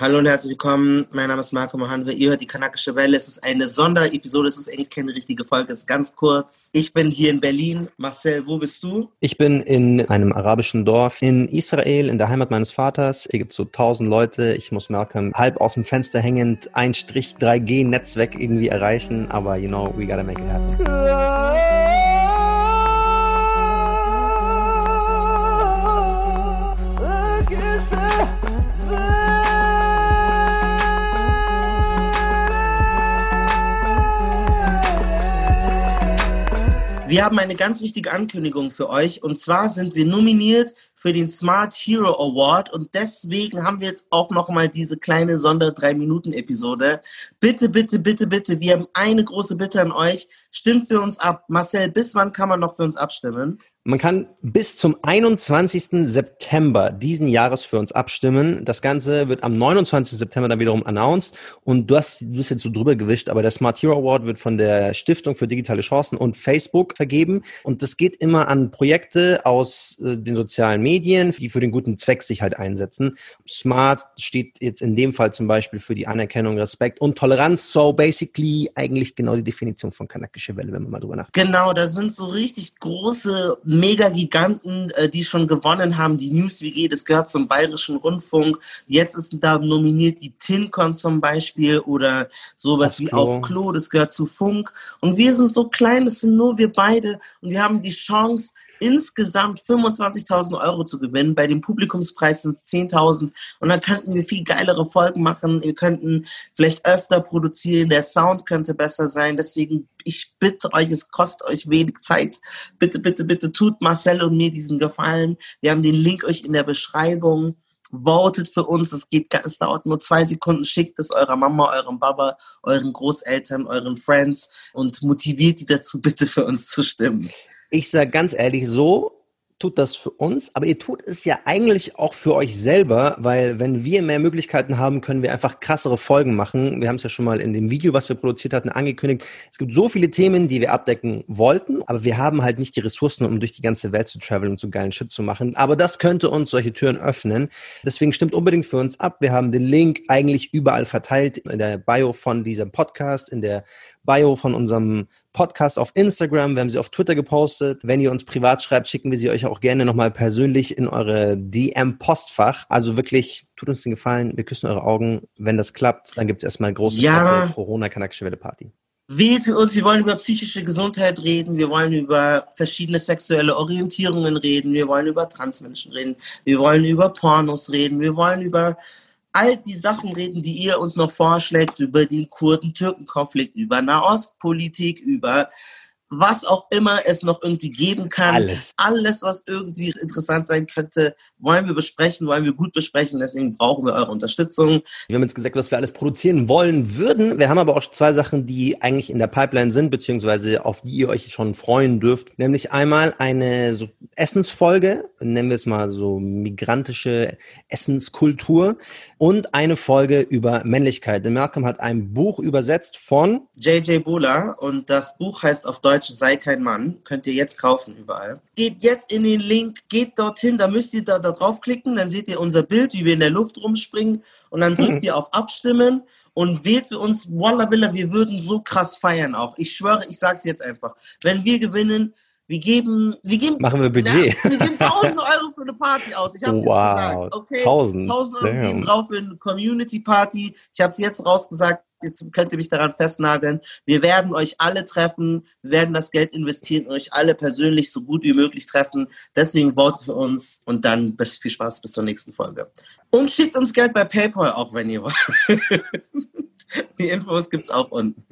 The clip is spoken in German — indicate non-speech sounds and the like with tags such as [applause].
Hallo und herzlich willkommen. Mein Name ist Marco Mohanwe. Ihr hört die Kanakische Welle. Es ist eine Sonderepisode. Es ist eigentlich keine richtige Folge. Es ist ganz kurz. Ich bin hier in Berlin. Marcel, wo bist du? Ich bin in einem arabischen Dorf in Israel, in der Heimat meines Vaters. Hier gibt es so tausend Leute. Ich muss Malcolm halb aus dem Fenster hängend ein Strich 3G-Netzwerk irgendwie erreichen. Aber you know, we gotta make it happen. Wir haben eine ganz wichtige Ankündigung für euch und zwar sind wir nominiert für den Smart Hero Award und deswegen haben wir jetzt auch nochmal diese kleine Sonder 3 Minuten Episode. Bitte, bitte, bitte, bitte, wir haben eine große Bitte an euch. Stimmt für uns ab. Marcel, bis wann kann man noch für uns abstimmen? Man kann bis zum 21. September diesen Jahres für uns abstimmen. Das Ganze wird am 29. September dann wiederum announced. Und du, hast, du bist jetzt so drüber gewischt, aber der Smart Hero Award wird von der Stiftung für digitale Chancen und Facebook vergeben. Und das geht immer an Projekte aus äh, den sozialen Medien, die für den guten Zweck sich halt einsetzen. Smart steht jetzt in dem Fall zum Beispiel für die Anerkennung, Respekt und Toleranz. So basically eigentlich genau die Definition von kanakische Welle, wenn man mal drüber nachdenkt. Genau, da sind so richtig große Mega-Giganten, äh, die schon gewonnen haben. Die News WG, das gehört zum Bayerischen Rundfunk. Jetzt ist da nominiert die TinCon zum Beispiel oder sowas auf wie Klo. auf Klo, das gehört zu Funk. Und wir sind so klein, das sind nur wir beide. Und wir haben die Chance, insgesamt 25.000 Euro zu gewinnen. Bei dem Publikumspreis sind es 10.000. Und dann könnten wir viel geilere Folgen machen. Wir könnten vielleicht öfter produzieren. Der Sound könnte besser sein. Deswegen, ich bitte euch, es kostet euch wenig Zeit. Bitte, bitte, bitte tut Marcel und mir diesen Gefallen. Wir haben den Link euch in der Beschreibung votet für uns. Es geht, es dauert nur zwei Sekunden. Schickt es eurer Mama, eurem Baba, euren Großeltern, euren Friends und motiviert die dazu, bitte für uns zu stimmen. Ich sage ganz ehrlich, so tut das für uns, aber ihr tut es ja eigentlich auch für euch selber, weil wenn wir mehr Möglichkeiten haben, können wir einfach krassere Folgen machen. Wir haben es ja schon mal in dem Video, was wir produziert hatten, angekündigt. Es gibt so viele Themen, die wir abdecken wollten, aber wir haben halt nicht die Ressourcen, um durch die ganze Welt zu traveln und so geilen Shit zu machen. Aber das könnte uns solche Türen öffnen. Deswegen stimmt unbedingt für uns ab. Wir haben den Link eigentlich überall verteilt in der Bio von diesem Podcast, in der Bio von unserem Podcast auf Instagram. Wir haben sie auf Twitter gepostet. Wenn ihr uns privat schreibt, schicken wir sie euch auch gerne nochmal persönlich in eure DM-Postfach. Also wirklich, tut uns den Gefallen. Wir küssen eure Augen. Wenn das klappt, dann gibt es erstmal große ja. Corona-Kanakische Welle-Party. Wählt uns, wir wollen über psychische Gesundheit reden, wir wollen über verschiedene sexuelle Orientierungen reden, wir wollen über Transmenschen reden, wir wollen über Pornos reden, wir wollen über all die Sachen reden, die ihr uns noch vorschlägt über den Kurden-Türken-Konflikt, über Nahostpolitik, über was auch immer es noch irgendwie geben kann. Alles. Alles, was irgendwie interessant sein könnte, wollen wir besprechen, wollen wir gut besprechen. Deswegen brauchen wir eure Unterstützung. Wir haben jetzt gesagt, was wir alles produzieren wollen würden. Wir haben aber auch zwei Sachen, die eigentlich in der Pipeline sind, beziehungsweise auf die ihr euch schon freuen dürft. Nämlich einmal eine so Essensfolge, nennen wir es mal so migrantische Essenskultur und eine Folge über Männlichkeit. Denn Malcolm hat ein Buch übersetzt von JJ Bula und das Buch heißt auf Deutsch Deutsch Sei kein Mann. Könnt ihr jetzt kaufen überall. Geht jetzt in den Link, geht dorthin, da müsst ihr da, da draufklicken, dann seht ihr unser Bild, wie wir in der Luft rumspringen und dann drückt mhm. ihr auf Abstimmen und wählt für uns, Walla wir würden so krass feiern auch. Ich schwöre, ich sag's jetzt einfach. Wenn wir gewinnen, wir geben, wir geben, machen wir Budget. Na, wir geben 1000 Euro für eine Party aus. Ich hab's wow. jetzt gesagt. Okay, 1000, 1000 Euro Damn. gehen drauf für eine Community Party. Ich habe es jetzt rausgesagt jetzt könnt ihr mich daran festnageln. Wir werden euch alle treffen, werden das Geld investieren und euch alle persönlich so gut wie möglich treffen. Deswegen votet für uns und dann bis, viel Spaß bis zur nächsten Folge. Und schickt uns Geld bei PayPal auch, wenn ihr wollt. [laughs] Die Infos gibt's auch unten.